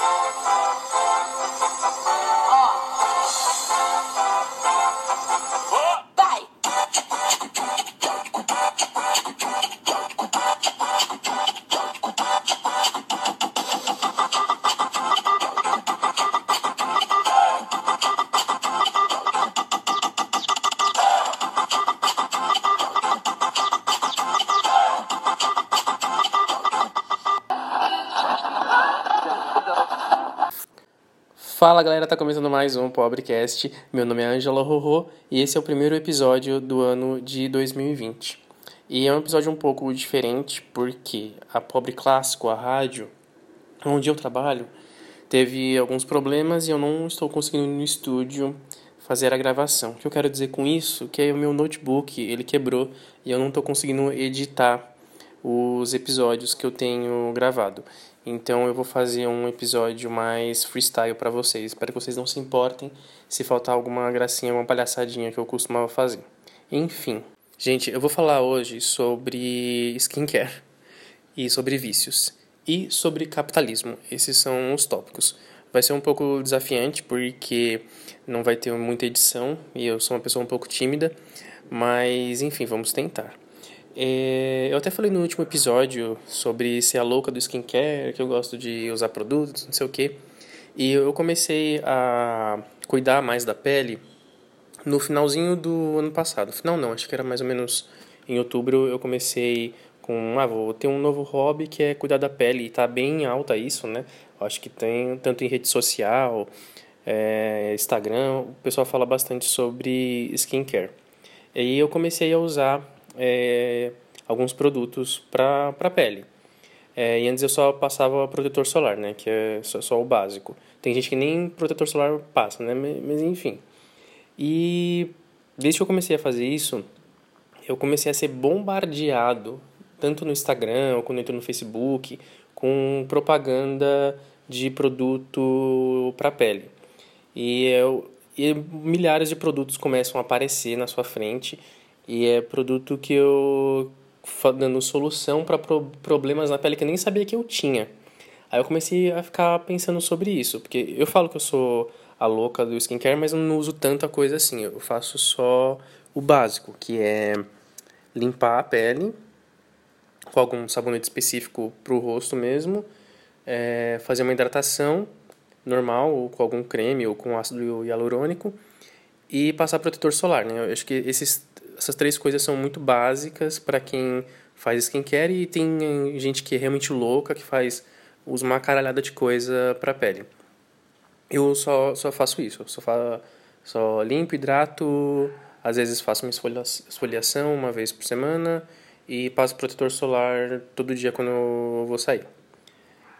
Música Fala galera, tá começando mais um Pobrecast. Meu nome é Angela Rorô e esse é o primeiro episódio do ano de 2020. E é um episódio um pouco diferente porque a Pobre Clássico, a rádio, onde eu trabalho, teve alguns problemas e eu não estou conseguindo no estúdio fazer a gravação. O que eu quero dizer com isso? Que o meu notebook ele quebrou e eu não estou conseguindo editar os episódios que eu tenho gravado. Então eu vou fazer um episódio mais freestyle para vocês. Espero que vocês não se importem se faltar alguma gracinha, uma palhaçadinha que eu costumava fazer. Enfim, gente, eu vou falar hoje sobre skincare e sobre vícios e sobre capitalismo. Esses são os tópicos. Vai ser um pouco desafiante porque não vai ter muita edição e eu sou uma pessoa um pouco tímida, mas enfim, vamos tentar. É, eu até falei no último episódio sobre ser a louca do skincare, que eu gosto de usar produtos, não sei o que. E eu comecei a cuidar mais da pele no finalzinho do ano passado. Final não, acho que era mais ou menos em outubro eu comecei com, ah, vou ter um novo hobby que é cuidar da pele. E tá bem alta isso, né? Acho que tem tanto em rede social, é, Instagram, o pessoal fala bastante sobre skincare. E aí eu comecei a usar é, alguns produtos para a pele. É, e antes eu só passava protetor solar, né, que é só, só, o básico. Tem gente que nem protetor solar passa, né, mas, enfim. E desde que eu comecei a fazer isso, eu comecei a ser bombardeado, tanto no Instagram quanto no Facebook, com propaganda de produto para pele. E, eu, e milhares de produtos começam a aparecer na sua frente e é produto que eu dando solução para pro, problemas na pele que eu nem sabia que eu tinha. Aí eu comecei a ficar pensando sobre isso, porque eu falo que eu sou a louca do skincare, mas eu não uso tanta coisa assim. Eu faço só o básico, que é limpar a pele com algum sabonete específico para o rosto mesmo, é fazer uma hidratação normal, ou com algum creme, ou com ácido hialurônico, e passar protetor solar. Né? Eu acho que esses essas três coisas são muito básicas para quem faz skincare e tem gente que é realmente louca, que faz usa uma caralhada de coisa para pele. Eu só, só faço isso, só, fa, só limpo, hidrato, às vezes faço uma esfoliação uma vez por semana e passo protetor solar todo dia quando eu vou sair.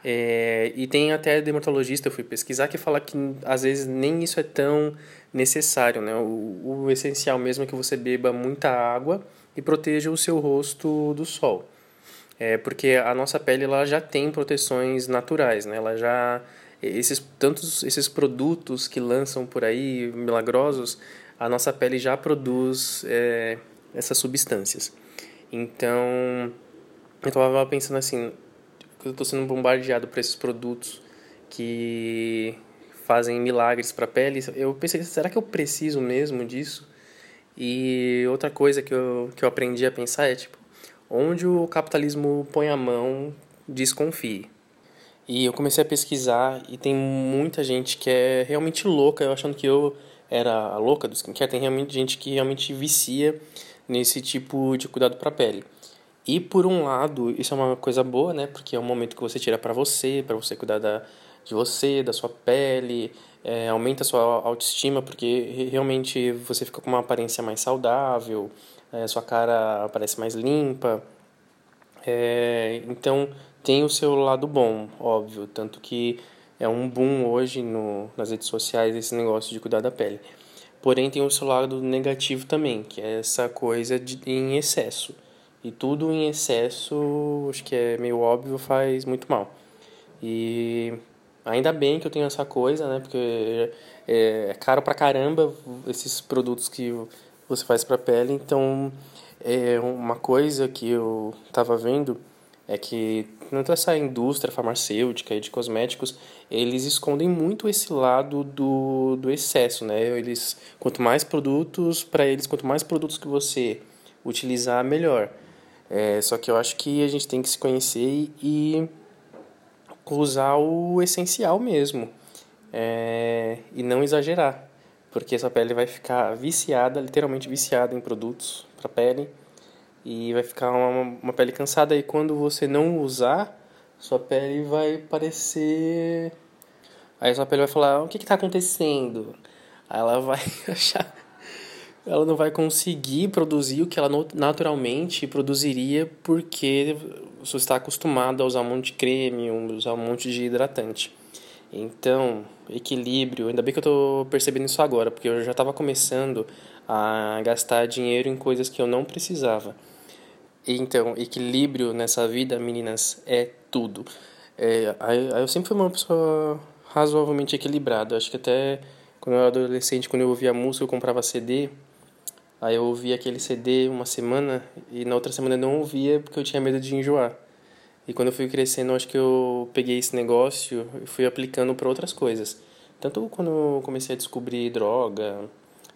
É, e tem até dermatologista, eu fui pesquisar, que fala que às vezes nem isso é tão necessário, né? O, o essencial mesmo é que você beba muita água e proteja o seu rosto do sol. É, porque a nossa pele ela já tem proteções naturais, né? Ela já esses tantos esses produtos que lançam por aí milagrosos, a nossa pele já produz é, essas substâncias. Então, eu estava pensando assim, eu estou sendo bombardeado por esses produtos que fazem milagres para a pele. Eu pensei, será que eu preciso mesmo disso? E outra coisa que eu, que eu aprendi a pensar é, tipo, onde o capitalismo põe a mão, desconfie. E eu comecei a pesquisar e tem muita gente que é realmente louca, eu achando que eu era a louca do skincare, tem realmente gente que realmente vicia nesse tipo de cuidado para a pele. E por um lado, isso é uma coisa boa, né? Porque é um momento que você tira para você, para você cuidar da, de você, da sua pele, é, aumenta a sua autoestima, porque realmente você fica com uma aparência mais saudável, é, sua cara parece mais limpa. É, então tem o seu lado bom, óbvio, tanto que é um boom hoje no, nas redes sociais esse negócio de cuidar da pele. Porém tem o seu lado negativo também, que é essa coisa de, em excesso. E tudo em excesso, acho que é meio óbvio, faz muito mal. E ainda bem que eu tenho essa coisa, né? Porque é, é caro pra caramba esses produtos que você faz pra pele. Então, é uma coisa que eu tava vendo é que tanto essa indústria farmacêutica e de cosméticos, eles escondem muito esse lado do, do excesso, né? Eles, quanto mais produtos, para eles, quanto mais produtos que você utilizar, melhor. É, só que eu acho que a gente tem que se conhecer e usar o essencial mesmo. É, e não exagerar, porque sua pele vai ficar viciada, literalmente viciada em produtos para pele e vai ficar uma, uma pele cansada e quando você não usar, sua pele vai parecer aí sua pele vai falar, o que está acontecendo? Aí ela vai achar ela não vai conseguir produzir o que ela naturalmente produziria porque você está acostumado a usar um monte de creme, usar um monte de hidratante. Então, equilíbrio, ainda bem que eu estou percebendo isso agora, porque eu já estava começando a gastar dinheiro em coisas que eu não precisava. Então, equilíbrio nessa vida, meninas, é tudo. É, eu sempre fui uma pessoa razoavelmente equilibrada. Acho que até quando eu era adolescente, quando eu ouvia música, eu comprava CD. Aí eu ouvia aquele CD uma semana e na outra semana eu não ouvia porque eu tinha medo de enjoar. E quando eu fui crescendo, acho que eu peguei esse negócio e fui aplicando para outras coisas. Tanto quando eu comecei a descobrir droga,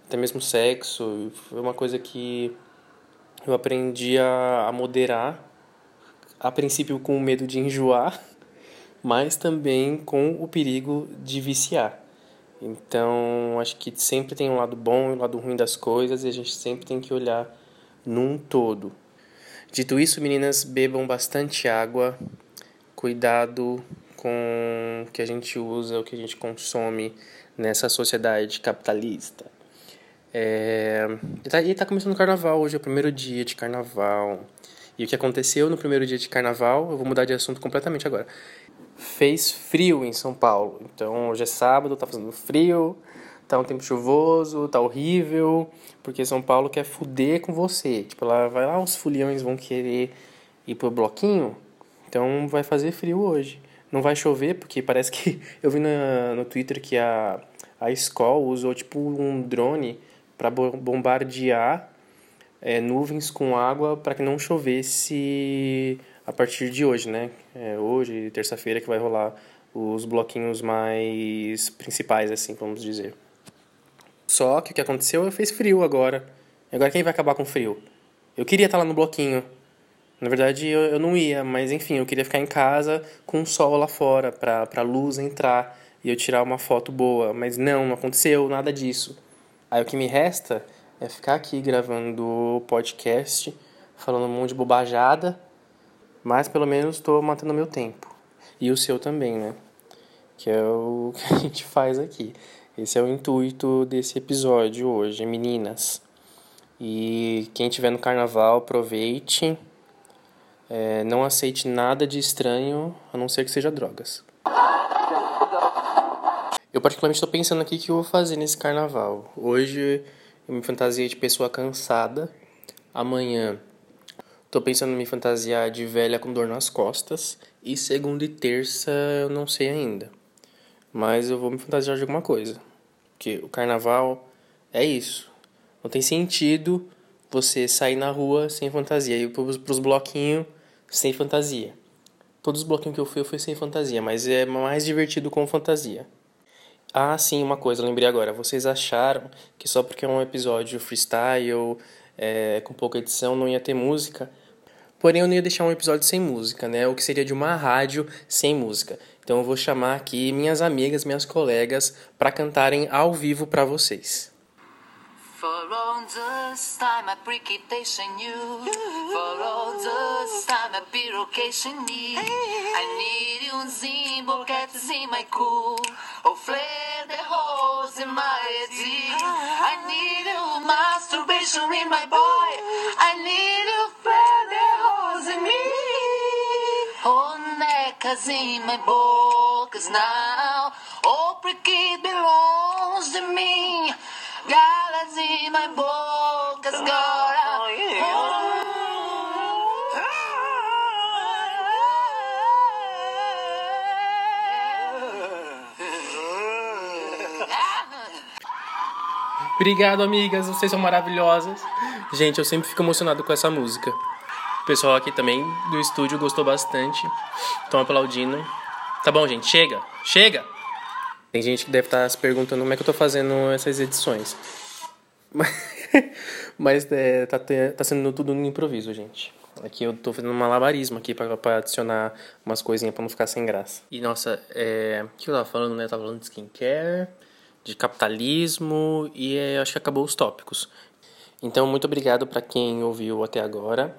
até mesmo sexo, foi uma coisa que eu aprendi a, a moderar, a princípio com medo de enjoar, mas também com o perigo de viciar. Então, acho que sempre tem um lado bom e um lado ruim das coisas e a gente sempre tem que olhar num todo. Dito isso, meninas, bebam bastante água, cuidado com o que a gente usa, o que a gente consome nessa sociedade capitalista. É... E tá, e tá começando o carnaval, hoje é o primeiro dia de carnaval. E o que aconteceu no primeiro dia de carnaval, eu vou mudar de assunto completamente agora. Fez frio em São Paulo. Então hoje é sábado, tá fazendo frio, tá um tempo chuvoso, tá horrível, porque São Paulo quer fuder com você. Tipo, lá vai lá, os foliões vão querer ir pro bloquinho, então vai fazer frio hoje. Não vai chover, porque parece que eu vi na, no Twitter que a, a escola usou tipo um drone para bombardear é, nuvens com água para que não chovesse a partir de hoje, né? É, hoje, terça-feira, que vai rolar os bloquinhos mais principais, assim, vamos dizer. Só que o que aconteceu é fez frio agora. Agora quem vai acabar com frio? Eu queria estar lá no bloquinho. Na verdade, eu, eu não ia, mas enfim, eu queria ficar em casa com o sol lá fora, para a luz entrar e eu tirar uma foto boa. Mas não, não aconteceu nada disso. Aí o que me resta é ficar aqui gravando podcast, falando um monte de bobajada, mas pelo menos estou matando meu tempo. E o seu também, né? Que é o que a gente faz aqui. Esse é o intuito desse episódio hoje, meninas. E quem estiver no carnaval, aproveite. É, não aceite nada de estranho, a não ser que seja drogas. Eu particularmente estou pensando aqui o que eu vou fazer nesse carnaval. Hoje eu me fantasiei de pessoa cansada. Amanhã estou pensando em me fantasiar de velha com dor nas costas. E segunda e terça eu não sei ainda. Mas eu vou me fantasiar de alguma coisa. Porque o carnaval é isso. Não tem sentido você sair na rua sem fantasia. E para os bloquinhos sem fantasia. Todos os bloquinhos que eu fui, eu fui sem fantasia. Mas é mais divertido com fantasia. Ah, sim, uma coisa, lembrei agora. Vocês acharam que só porque é um episódio freestyle, é, com pouca edição, não ia ter música? Porém, eu não ia deixar um episódio sem música, né? O que seria de uma rádio sem música. Então, eu vou chamar aqui minhas amigas, minhas colegas, para cantarem ao vivo para vocês. For all this time I you For all this time I I need you boquetes in my cool Oh flare the holes in my I need you masturbation in my boy I need necas in my bocas now Oh pricky belongs to me Galas in my bocas agora. Oh. Obrigado, amigas. Vocês são maravilhosas. Gente, eu sempre fico emocionado com essa música. O pessoal aqui também do estúdio gostou bastante. Estão aplaudindo. Tá bom, gente, chega, chega! Tem gente que deve estar tá se perguntando como é que eu tô fazendo essas edições. Mas é, tá, tá sendo tudo no improviso, gente. Aqui eu tô fazendo um malabarismo aqui pra, pra adicionar umas coisinhas pra não ficar sem graça. E nossa, é, o que eu tava falando, né? Eu tava falando de skincare, de capitalismo e é, acho que acabou os tópicos. Então, muito obrigado para quem ouviu até agora.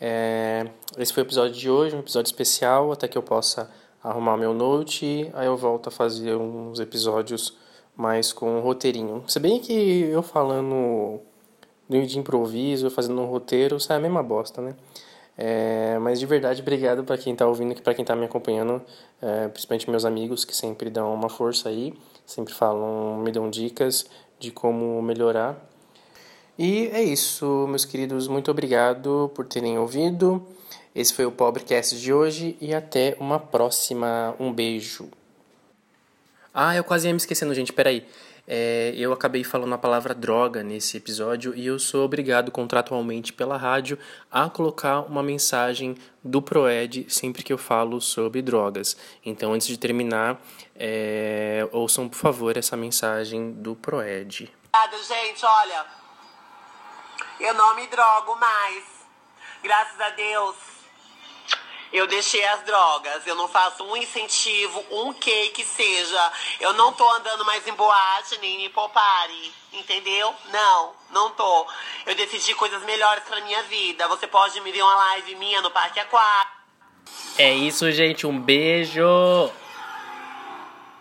É, esse foi o episódio de hoje, um episódio especial, até que eu possa arrumar meu note. Aí eu volto a fazer uns episódios mais com um roteirinho. Se bem que eu falando de improviso, fazendo um roteiro, sai a mesma bosta, né? É, mas de verdade, obrigado para quem está ouvindo, para quem está me acompanhando, é, principalmente meus amigos que sempre dão uma força aí, sempre falam, me dão dicas de como melhorar. E é isso, meus queridos, muito obrigado por terem ouvido. Esse foi o Pobrecast de hoje e até uma próxima. Um beijo. Ah, eu quase ia me esquecendo, gente, peraí. É, eu acabei falando a palavra droga nesse episódio e eu sou obrigado contratualmente pela rádio a colocar uma mensagem do Proed sempre que eu falo sobre drogas. Então, antes de terminar, é, ouçam por favor essa mensagem do Proed. Obrigada, gente. Olha, eu não me drogo mais. Graças a Deus. Eu deixei as drogas, eu não faço um incentivo, um que que seja. Eu não tô andando mais em boate, nem em popare, entendeu? Não, não tô. Eu decidi coisas melhores pra minha vida. Você pode me ver uma live minha no Parque Aquático. É isso, gente. Um beijo!